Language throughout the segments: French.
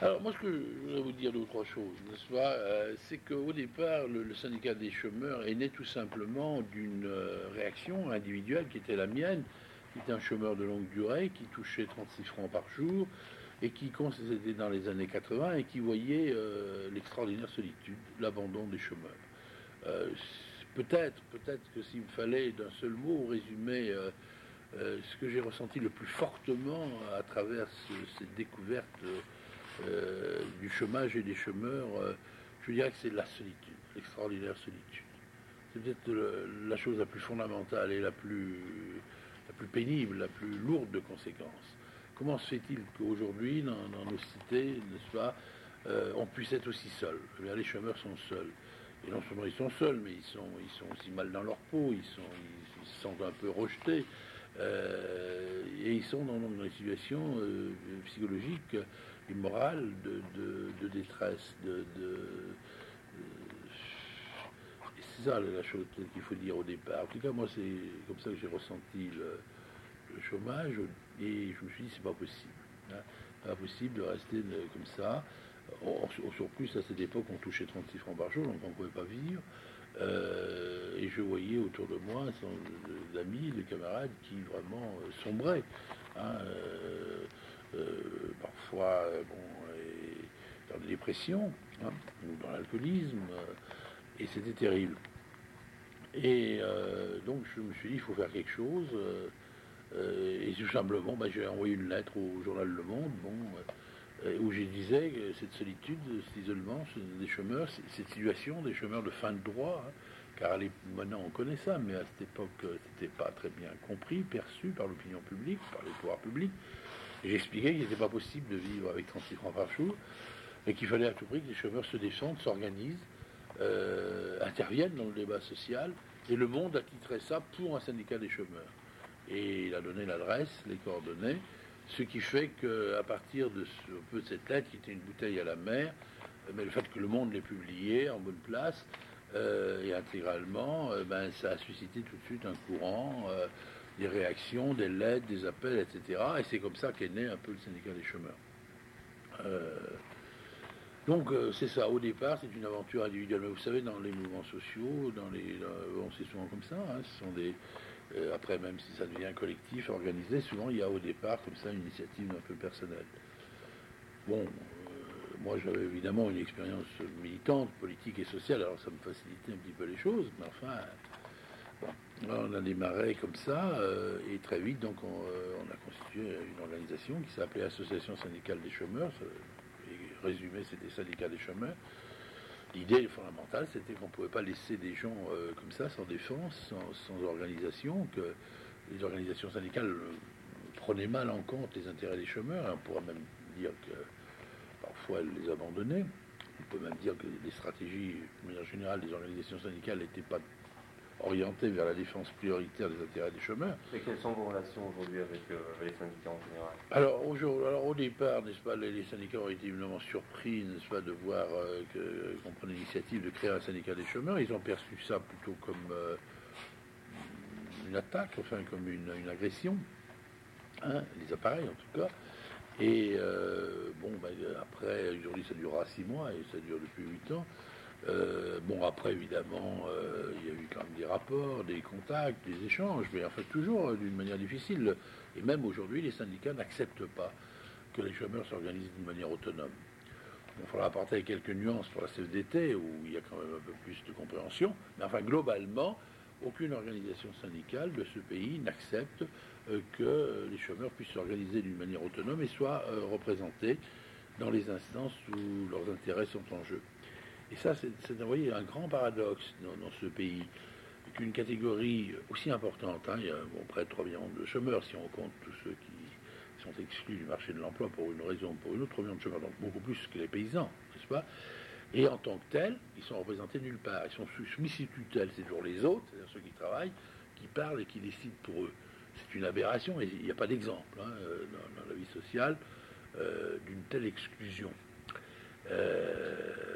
Alors moi, ce que je voudrais vous dire deux trois choses, n'est-ce pas euh, C'est qu'au départ, le, syndicat des chômeurs est né tout simplement d'une euh, réaction individuelle qui était la mienne, qui était un chômeur de longue durée, qui touchait 36 francs par jour, et qui, c'était dans les années 80, et qui voyait euh, l'extraordinaire solitude, l'abandon des chômeurs. peut-être, peut-être que s'il me fallait d'un seul mot résumer ce que j'ai ressenti le plus fortement à travers cette découverte euh, du chômage et des chômeurs, euh, je dirais que c'est la solitude, l'extraordinaire solitude. C'est peut-être la chose la plus fondamentale et la plus, la plus pénible, la plus lourde de conséquences. Comment se fait-il qu'aujourd'hui, dans, nos cités, n'est-ce pas, euh, on puisse être aussi seul? Eh Les chômeurs sont seuls. Et non seulement ils sont seuls, mais ils sont, ils sont aussi mal dans leur peau, ils, sont, se sentent un peu rejetés. et ils sont dans, dans des situations psychologiques morale de, détresse, de, c'est ça la chose qu'il faut dire au départ. En tout cas, moi, c'est comme ça que j'ai ressenti le, chômage et je me suis dit, c'est pas possible. Hein. Pas possible de rester comme ça. Au, surplus, à cette époque, on touchait 36 francs par jour, donc on ne pouvait pas vivre. Euh, et je voyais autour de moi des amis, des camarades qui vraiment euh, sombraient. Hein, euh, euh, parfois euh, dans des dépressions hein, ou dans l'alcoolisme, euh, et c'était terrible. Et donc je me suis dit, il faut faire quelque chose. et tout simplement, bah, j'ai envoyé une lettre au journal Le Monde, où je disais que cette solitude, cet isolement des chômeurs, cette situation des chômeurs de fin de droit, hein, car maintenant on connaît ça, mais à cette époque, c'était pas très bien compris, perçu par l'opinion publique, par les pouvoirs publics. J'expliquais qu'il n'était pas possible de vivre avec 36 francs par jour, et qu'il fallait à tout prix que les chômeurs se défendent, s'organisent, euh, interviennent dans le débat social, et le monde a titré ça pour un syndicat des chômeurs. Et il a donné l'adresse, les coordonnées, ce qui fait qu'à partir de, ce, peu de cette lettre, qui était une bouteille à la mer, euh, mais le fait que le monde l'ait publié en bonne place, euh, et intégralement, ben, ça a suscité tout de suite un courant des réactions, des lettres, des appels, etc. Et c'est comme ça qu'est né un peu le syndicat des chômeurs. Euh, donc euh, c'est ça, au départ c'est une aventure individuelle. Mais vous savez, dans les mouvements sociaux, dans les, on c'est souvent comme ça, hein, ce sont des, euh, après même si ça devient collectif, organisé, souvent il y a au départ comme ça une initiative un peu personnelle. Bon, moi j'avais évidemment une expérience militante, politique et sociale, alors ça me facilitait un petit peu les choses, mais enfin on a démarré comme ça, euh, et très vite, donc, euh, on, a constitué une organisation qui s'appelait Association syndicale des chômeurs. Et résumé, c'était syndicat des chômeurs. L'idée fondamentale, c'était qu'on ne pouvait pas laisser des gens euh, comme ça, sans défense, sans, organisation, que les organisations syndicales prenaient mal en compte les intérêts des chômeurs. On pourrait même dire que parfois elles les abandonnaient. On peut même dire que les stratégies, de manière générale, des organisations syndicales n'étaient pas orienté vers la défense prioritaire des intérêts des chômeurs. Et quelles sont vos relations aujourd'hui avec, euh, les syndicats en général? Alors au, alors, au départ, n'est-ce pas, les, syndicats ont été évidemment surpris, n'est-ce pas, de voir euh, qu'on prenait l'initiative de créer un syndicat des chômeurs. Ils ont perçu ça plutôt comme euh, une attaque, enfin comme une, agression, hein, les appareils en tout cas. Et bon, ben, après, aujourd'hui ça durera six mois et ça dure depuis huit ans. Euh, bon, après, évidemment, euh, il y a eu quand même des rapports, des contacts, des échanges, mais en fait, toujours euh, d'une manière difficile. Et même aujourd'hui, les syndicats n'acceptent pas que les chômeurs s'organisent d'une manière autonome. Il faudra apporter quelques nuances pour la CFDT, où il y a quand même un peu plus de compréhension. Mais enfin, globalement, aucune organisation syndicale de ce pays n'accepte que les chômeurs puissent s'organiser d'une manière autonome et soient représentés dans les instances où leurs intérêts sont en jeu. Et ça, c'est un grand paradoxe dans, ce pays, qu'une catégorie aussi importante, hein, il y a près de 3 millions de chômeurs si on compte tous ceux qui sont exclus du marché de l'emploi pour une raison ou pour une autre, 3 millions de chômeurs, donc beaucoup plus que les paysans, n'est-ce pas? Et en tant que tels, ils sont représentés nulle part. Ils sont soumis sous tutelle, c'est toujours les autres, c'est-à-dire ceux qui travaillent, qui parlent et qui décident pour eux. C'est une aberration, et il n'y a pas d'exemple hein, dans, la vie sociale euh, d'une telle exclusion. Euh,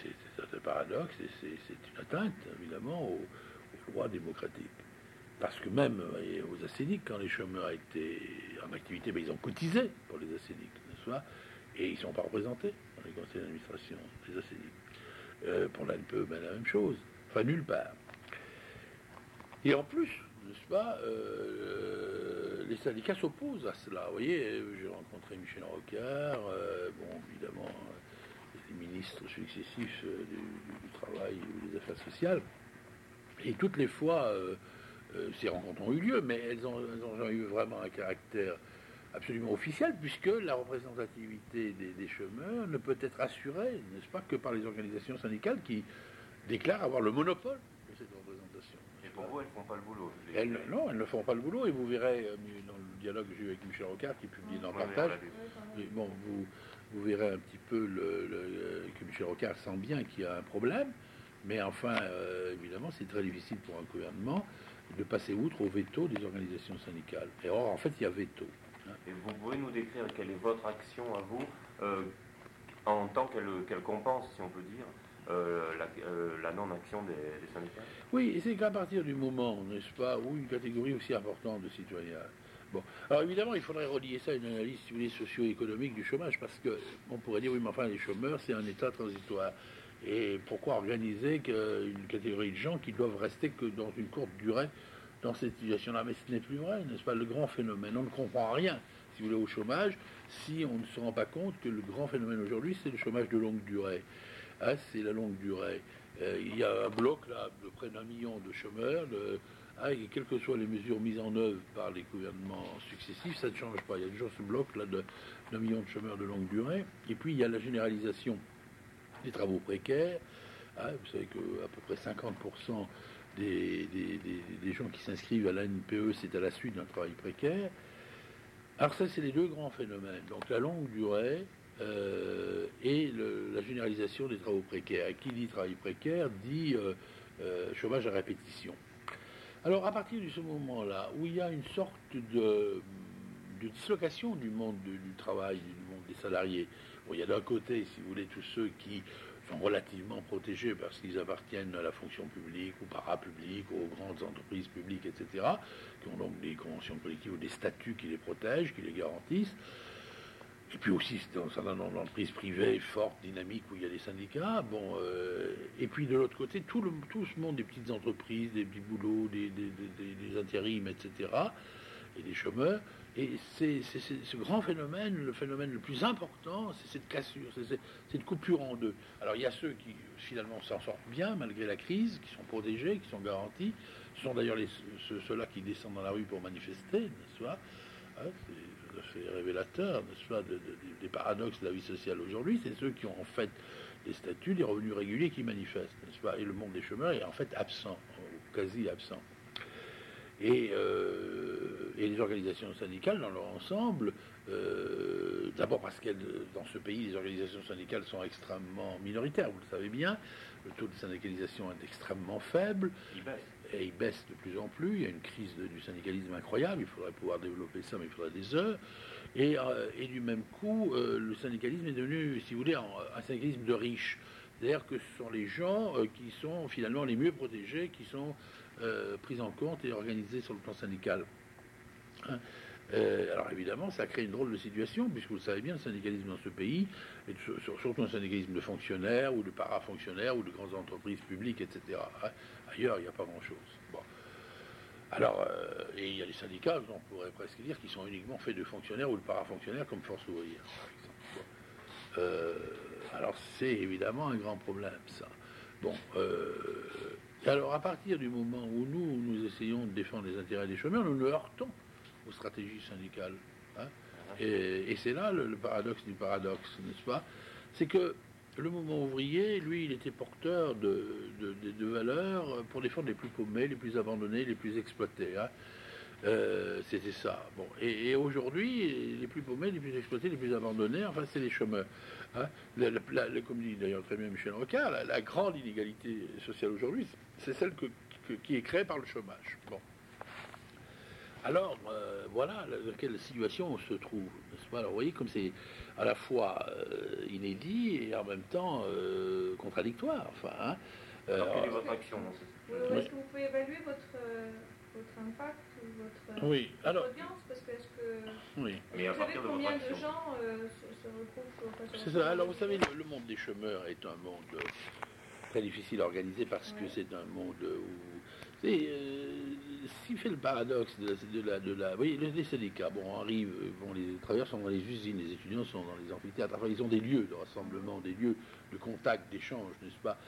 c'est un paradoxe et c'est une atteinte, évidemment, aux, droits démocratiques. Parce que même aux acéniques, quand les chômeurs étaient en activité, ben, ils ont cotisé pour les acéniques, n'est-ce pas? Et ils ne sont pas représentés dans les conseils d'administration des ACI. pour l'ANPE, ben, la même chose. Enfin, nulle part. Et en plus, n'est-ce pas, euh, les syndicats s'opposent à cela. Vous voyez, j'ai rencontré Michel Rocard, euh, bon, évidemment, euh, les ministres successifs du, travail ou des affaires sociales. Et toutes les fois, ces rencontres ont eu lieu, mais elles ont, eu vraiment un caractère absolument officiel, puisque la représentativité des, des chômeurs ne peut être assurée, n'est-ce pas, que par les organisations syndicales qui déclarent avoir le monopole de cette représentation pour vous, elles ne font pas le boulot. non, elles ne font pas le boulot. Et vous verrez, euh, dans le dialogue que j'ai eu avec Michel Rocard, qui publie dans Partage, bon, vous, vous verrez un petit peu le, que Michel Rocard sent bien qu'il y a un problème. Mais enfin, euh, évidemment, c'est très difficile pour un gouvernement de passer outre au veto des organisations syndicales. Et or, en fait, il y a veto. Hein. Et vous pouvez nous décrire quelle est votre action à vous euh, en tant qu'elle compense, si on peut dire, euh, euh, la, non-action des, syndicats? Oui, et c'est qu'à partir du moment, n'est-ce pas, où une catégorie aussi importante de citoyens. Bon, alors évidemment, il faudrait relier ça à une analyse, socio-économique du chômage, parce que on pourrait dire, oui, mais enfin, les chômeurs, c'est un état transitoire. Et pourquoi organiser une catégorie de gens qui doivent rester que dans une courte durée dans cette situation-là? Mais ce n'est plus vrai, n'est-ce pas? Le grand phénomène, on ne comprend rien, si vous voulez, au chômage, si on ne se rend pas compte que le grand phénomène aujourd'hui, c'est le chômage de longue durée. Hein, c'est la longue durée. Euh, il y a un bloc là de près d'un million de chômeurs. Et quelles que soient les mesures mises en œuvre par les gouvernements successifs, ça ne change pas. Il y a toujours ce bloc là d'un million de chômeurs de longue durée. Et puis il y a la généralisation des travaux précaires. Hein, vous savez qu'à peu près 50% des, des, gens qui s'inscrivent à l'ANPE, c'est à la suite d'un travail précaire. Alors ça, c'est les deux grands phénomènes. Donc la longue durée euh, et la généralisation des travaux précaires. Et qui dit travail précaire dit euh, euh, chômage à répétition. Alors à partir de ce moment-là, où il y a une sorte de, dislocation du monde du, travail, du monde des salariés, il y a d'un côté, si vous voulez, tous ceux qui sont relativement protégés parce qu'ils appartiennent à la fonction publique ou parapublique, aux grandes entreprises publiques, etc., qui ont donc des conventions collectives ou des statuts qui les protègent, qui les garantissent. Et puis aussi, dans un certain nombre d'entreprises privées fortes, dynamiques, où il y a des syndicats. Bon, euh, et puis de l'autre côté, tout ce monde des petites entreprises, des petits boulots, des, des, intérims, etc., et des chômeurs. Et c'est ce grand phénomène, le phénomène le plus important, c'est cette cassure, c'est cette coupure en deux. Alors il y a ceux qui finalement s'en sortent bien malgré la crise, qui sont protégés, qui sont garantis. Ce sont d'ailleurs ceux-là qui descendent dans la rue pour manifester, n'est-ce pas? Hein, fait révélateur, n'est-ce pas, des paradoxes de la vie sociale aujourd'hui, c'est ceux qui ont en fait des statuts, des revenus réguliers qui manifestent, n'est-ce pas Et le monde des chômeurs est en fait absent, quasi absent. Et, euh, les organisations syndicales dans leur ensemble, euh, d'abord parce que dans ce pays, les organisations syndicales sont extrêmement minoritaires, vous le savez bien, le taux de syndicalisation est extrêmement faible. Et il baisse de plus en plus. Il y a une crise du syndicalisme incroyable. Il faudrait pouvoir développer ça, mais il faudrait des heures. Et, euh, du même coup, euh, le syndicalisme est devenu, si vous voulez, un, syndicalisme de riches. C'est-à-dire que ce sont les gens euh, qui sont finalement les mieux protégés, qui sont pris en compte et organisés sur le plan syndical. Hein. Euh, alors évidemment, ça crée une drôle de situation, puisque vous le savez bien, le syndicalisme dans ce pays, est surtout un syndicalisme de fonctionnaires ou de parafonctionnaires ou de grandes entreprises publiques, etc. Hein, ailleurs, il n'y a pas grand-chose. Alors, euh, et il y a des syndicats, on pourrait presque dire, qui sont uniquement faits de fonctionnaires ou de parafonctionnaires comme force ouvrière, euh, alors c'est évidemment un grand problème, ça. Bon, alors à partir du moment où nous, nous essayons de défendre les intérêts des chômeurs, nous nous heurtons aux stratégies syndicales. Hein. Et, c'est là le, paradoxe du paradoxe, n'est-ce pas? C'est que le mouvement ouvrier, lui, il était porteur de, de, valeurs pour défendre les plus paumés, les plus abandonnés, les plus exploités. Hein. Euh, c'était ça. Bon. Et, aujourd'hui, les plus paumés, les plus exploités, les plus abandonnés, enfin, c'est les chômeurs. Hein. comme dit d'ailleurs très bien Michel Rocard, la, grande inégalité sociale aujourd'hui, c'est celle qui est créée par le chômage. Bon. Alors, euh, voilà dans quelle situation on se trouve. Alors, vous voyez, comme c'est à la fois euh, inédit et en même temps euh, contradictoire. Enfin, hein. Alors, quelle est votre action Est-ce que vous pouvez évaluer votre votre impact ou votre, oui. Alors, audience? Parce que, est-ce que oui. Mais à vous savez de combien de gens euh, se, se retrouvent face à C'est ça. Alors, vous savez, le, le monde des chômeurs est un monde très difficile à organiser parce que c'est un monde où. Savez, euh, ce qui fait le paradoxe de la. De oui, les, syndicats, bon, arrivent, bon, les travailleurs sont dans les usines, les étudiants sont dans les amphithéâtres. Enfin, ils ont des lieux de rassemblement, des lieux de contact, d'échange, n'est-ce pas?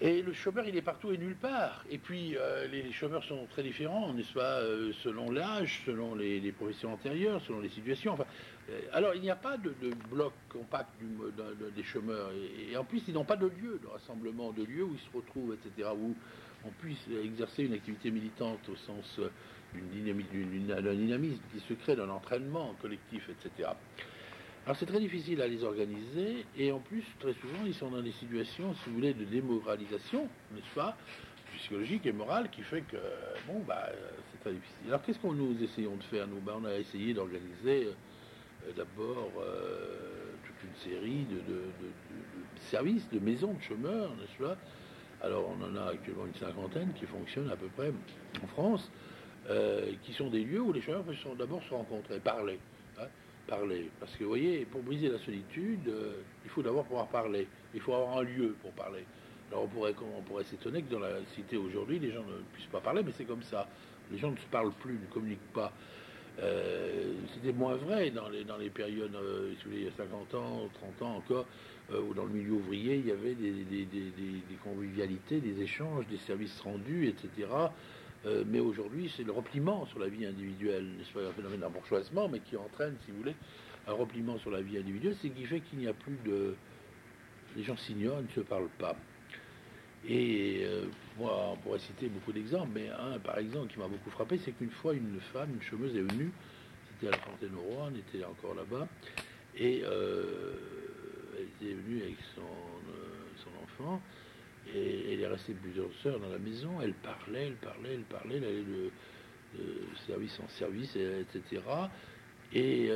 Et le chômeur, il est partout et nulle part. Et puis, euh, les, chômeurs sont très différents, n'est-ce pas, euh, selon l'âge, selon les, professions antérieures, selon les situations. Alors, il n'y a pas de, bloc compact du, des chômeurs. Et, en plus, ils n'ont pas de lieu de rassemblement, de lieu où ils se retrouvent, etc., où on puisse exercer une activité militante au sens euh, d'un dynamisme qui se crée, d'un entraînement collectif, etc. Alors c'est très difficile à les organiser et en plus très souvent ils sont dans des situations, si vous voulez, de démoralisation, n'est-ce pas, psychologique et morale qui fait que bon bah euh, c'est très difficile. Alors qu'est-ce qu'on nous essayons de faire nous? Ben, On a essayé d'organiser euh, d'abord euh, toute une série de, de- services, de maisons de chômeurs, n'est-ce pas? Alors on en a actuellement une cinquantaine qui fonctionnent à peu près en France, euh, qui sont des lieux où les chômeurs peuvent d'abord se rencontrer, parler. hein, parler. Parce que vous voyez, pour briser la solitude, euh, il faut d'abord pouvoir parler. Il faut avoir un lieu pour parler. Alors on pourrait, on pourrait s'étonner que dans la cité aujourd'hui, les gens ne puissent pas parler, mais c'est comme ça. Les gens ne se parlent plus, ne communiquent pas. Euh, C'était moins vrai dans les, dans les périodes, euh, si vous voulez, il y a 50 ans, 30 ans encore, euh, où dans le milieu ouvrier, il y avait des, convivialités, des échanges, des services rendus, etc. Mais aujourd'hui, c'est le repliement sur la vie individuelle, n'est-ce pas, un phénomène d'embourgeoisement, mais qui entraîne, si vous voulez, un repliement sur la vie individuelle, c'est qui fait qu'il n'y a plus de... Les gens s'ignorent, ne se parlent pas. Et euh, moi, on pourrait citer beaucoup d'exemples, mais un, par exemple, qui m'a beaucoup frappé, c'est qu'une fois, une femme, une chômeuse est venue, c'était à la Fontaine-au-Roi, on était encore là-bas, et euh, elle était venue avec son, euh, son enfant, et elle est restée plusieurs heures dans la maison, elle parlait, elle parlait, elle parlait, elle allait de, service en service, et- etc. Et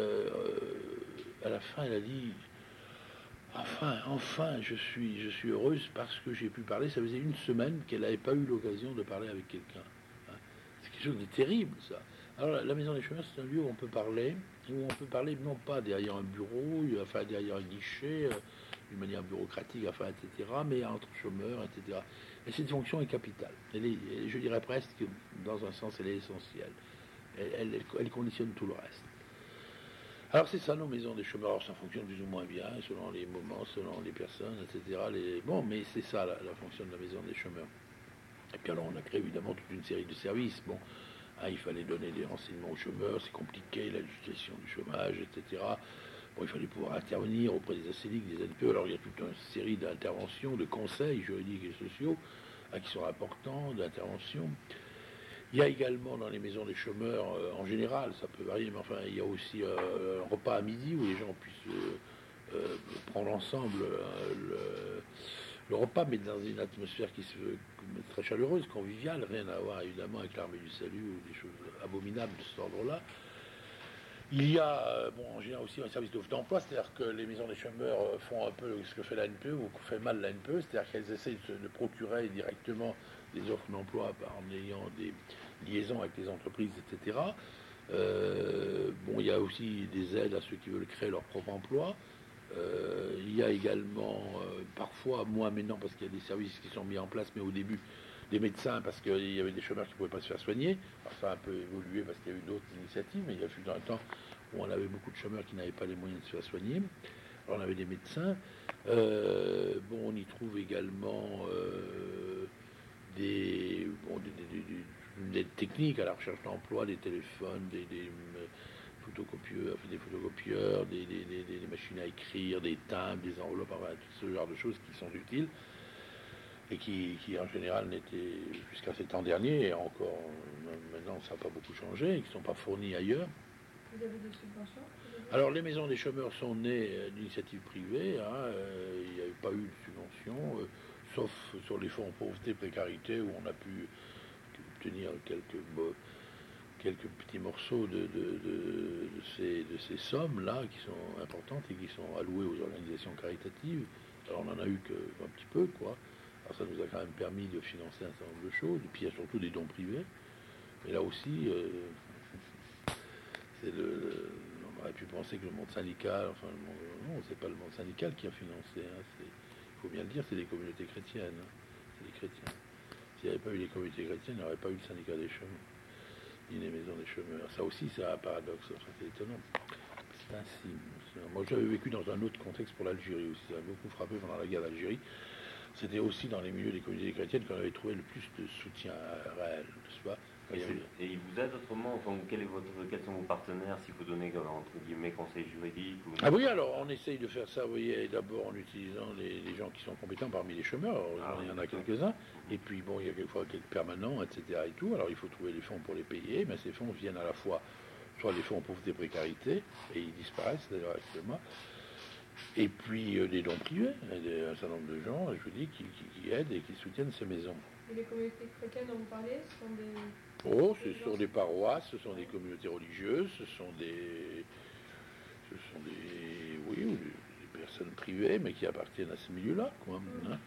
à la fin, elle a dit Enfin, enfin, je suis, heureuse parce que j'ai pu parler. Ça faisait une semaine qu'elle n'avait pas eu l'occasion de parler avec quelqu'un. hein. C'est quelque chose de terrible, ça. Alors, la- Maison des Chemins, c'est un lieu où on peut parler, où on peut parler non pas derrière un bureau, enfin derrière un guichet, euh, d'une manière bureaucratique, enfin, etc., mais entre chômeurs, etc. Et cette fonction est capitale. Je dirais presque, que, dans un sens, elle est essentielle. Elle, elle- elle conditionne tout le reste. Alors c'est ça nos maisons des chômeurs, Alors, ça fonctionne plus ou moins bien selon les moments, selon les personnes, etc. Les... Bon, mais c'est ça la, fonction de la maison des chômeurs. Et puis alors on a créé évidemment toute une série de services. Bon, hein, il fallait donner des renseignements aux chômeurs, c'est compliqué, la législation du chômage, etc. Bon, il fallait pouvoir intervenir auprès des ACLIC, des NPE. Alors il y a toute une série d'interventions, de conseils juridiques et sociaux hein, qui sont importants, d'interventions. Il y a également dans les maisons des chômeurs, euh, en général, ça peut varier, mais enfin, il y a aussi euh, un repas à midi où les gens puissent euh, prendre ensemble le, le repas, mais dans une atmosphère qui se veut très chaleureuse, conviviale, rien à voir évidemment avec l'armée du salut ou des choses abominables de cet ordre-là. Il y a, euh, en général aussi un service d'offre d'emploi, c'est-à-dire que les maisons des chômeurs euh, font un peu ce que fait la NPE ou que fait mal la NPE, c'est-à-dire qu'elles essayent de, procurer directement des offres d'emploi en ayant des liaisons avec les entreprises, etc. Euh, bon, il y a aussi des aides à ceux qui veulent créer leur propre emploi. Il y a également, parfois, moins maintenant, parce qu'il y a des services qui sont mis en place, mais au début, des médecins, parce qu'il y avait des chômeurs qui ne pouvaient pas se faire soigner. Alors ça a un peu évolué parce qu'il y a eu d'autres initiatives, mais il y a eu un temps où on avait beaucoup de chômeurs qui n'avaient pas les moyens de se faire soigner. Alors on avait des médecins. Euh, bon, on y trouve également euh, des, bon, techniques à la recherche d'emploi, des téléphones, des, euh, photocopieurs, des machines à écrire, des timbres, des enveloppes, tout ce genre de choses qui sont utiles et qui, qui, en général n'étaient jusqu'à ces temps derniers, et encore maintenant ça n'a pas beaucoup changé, et qui ne sont pas fournis ailleurs. Vous avez des subventions Alors les maisons des chômeurs sont nées euh, d'initiatives privées, hein, euh, il n'y a pas eu de subvention, euh, sauf sur les fonds pauvreté, précarité, où on a pu obtenir quelques, quelques petits morceaux de, de- de- de ces, de ces sommes-là, qui sont importantes et qui sont allouées aux organisations caritatives. Alors on n'en a eu qu'un petit peu, quoi. Alors ça nous a quand même permis de financer un certain nombre de choses, et puis il y a surtout des dons privés. Et là aussi, euh, on aurait pu penser que le monde syndical, enfin, le monde, non, c'est pas le monde syndical qui a financé. hein, il faut bien le dire, c'est les communautés chrétiennes. hein, c'est les chrétiens. S'il n'y avait pas eu les communautés chrétiennes, il n'y aurait pas eu le syndicat des chemins, ni les maisons des chemins. Ça aussi, c'est un paradoxe, c'est étonnant. C'est ainsi. Moi, j'avais vécu dans un autre contexte pour l'Algérie aussi. Ça m'a beaucoup frappé pendant la guerre d'Algérie. C'était aussi dans les milieux des communautés chrétiennes qu'on avait trouvé le plus de soutien réel, pas avait- Et il vous aide autrement enfin, quel est votre, Quels sont vos partenaires, faut donner comme, entre guillemets conseil juridique ou... Ah oui, alors on essaye de faire ça, vous voyez, d'abord en utilisant les, les gens qui sont compétents parmi les chômeurs, Ah il y en a quelques-uns, et puis bon, il y a quelquefois quelques permanents, etc. et tout, alors il faut trouver les fonds pour les payer, mais ces fonds viennent à la fois, soit des fonds en pauvreté et précarité, et ils disparaissent d'ailleurs actuellement, et puis euh, des dons privés, a un certain nombre de gens, je vous dis, qui, qui- qui aident et qui soutiennent ces maisons. Et les communautés chrétiennes dont vous parlez, ce sont des. Oh, ce sont des paroisses, ce sont des communautés religieuses, ce sont des, ce sont des, oui, ou des, personnes privées, mais qui appartiennent à ce milieu-là, quoi. hein.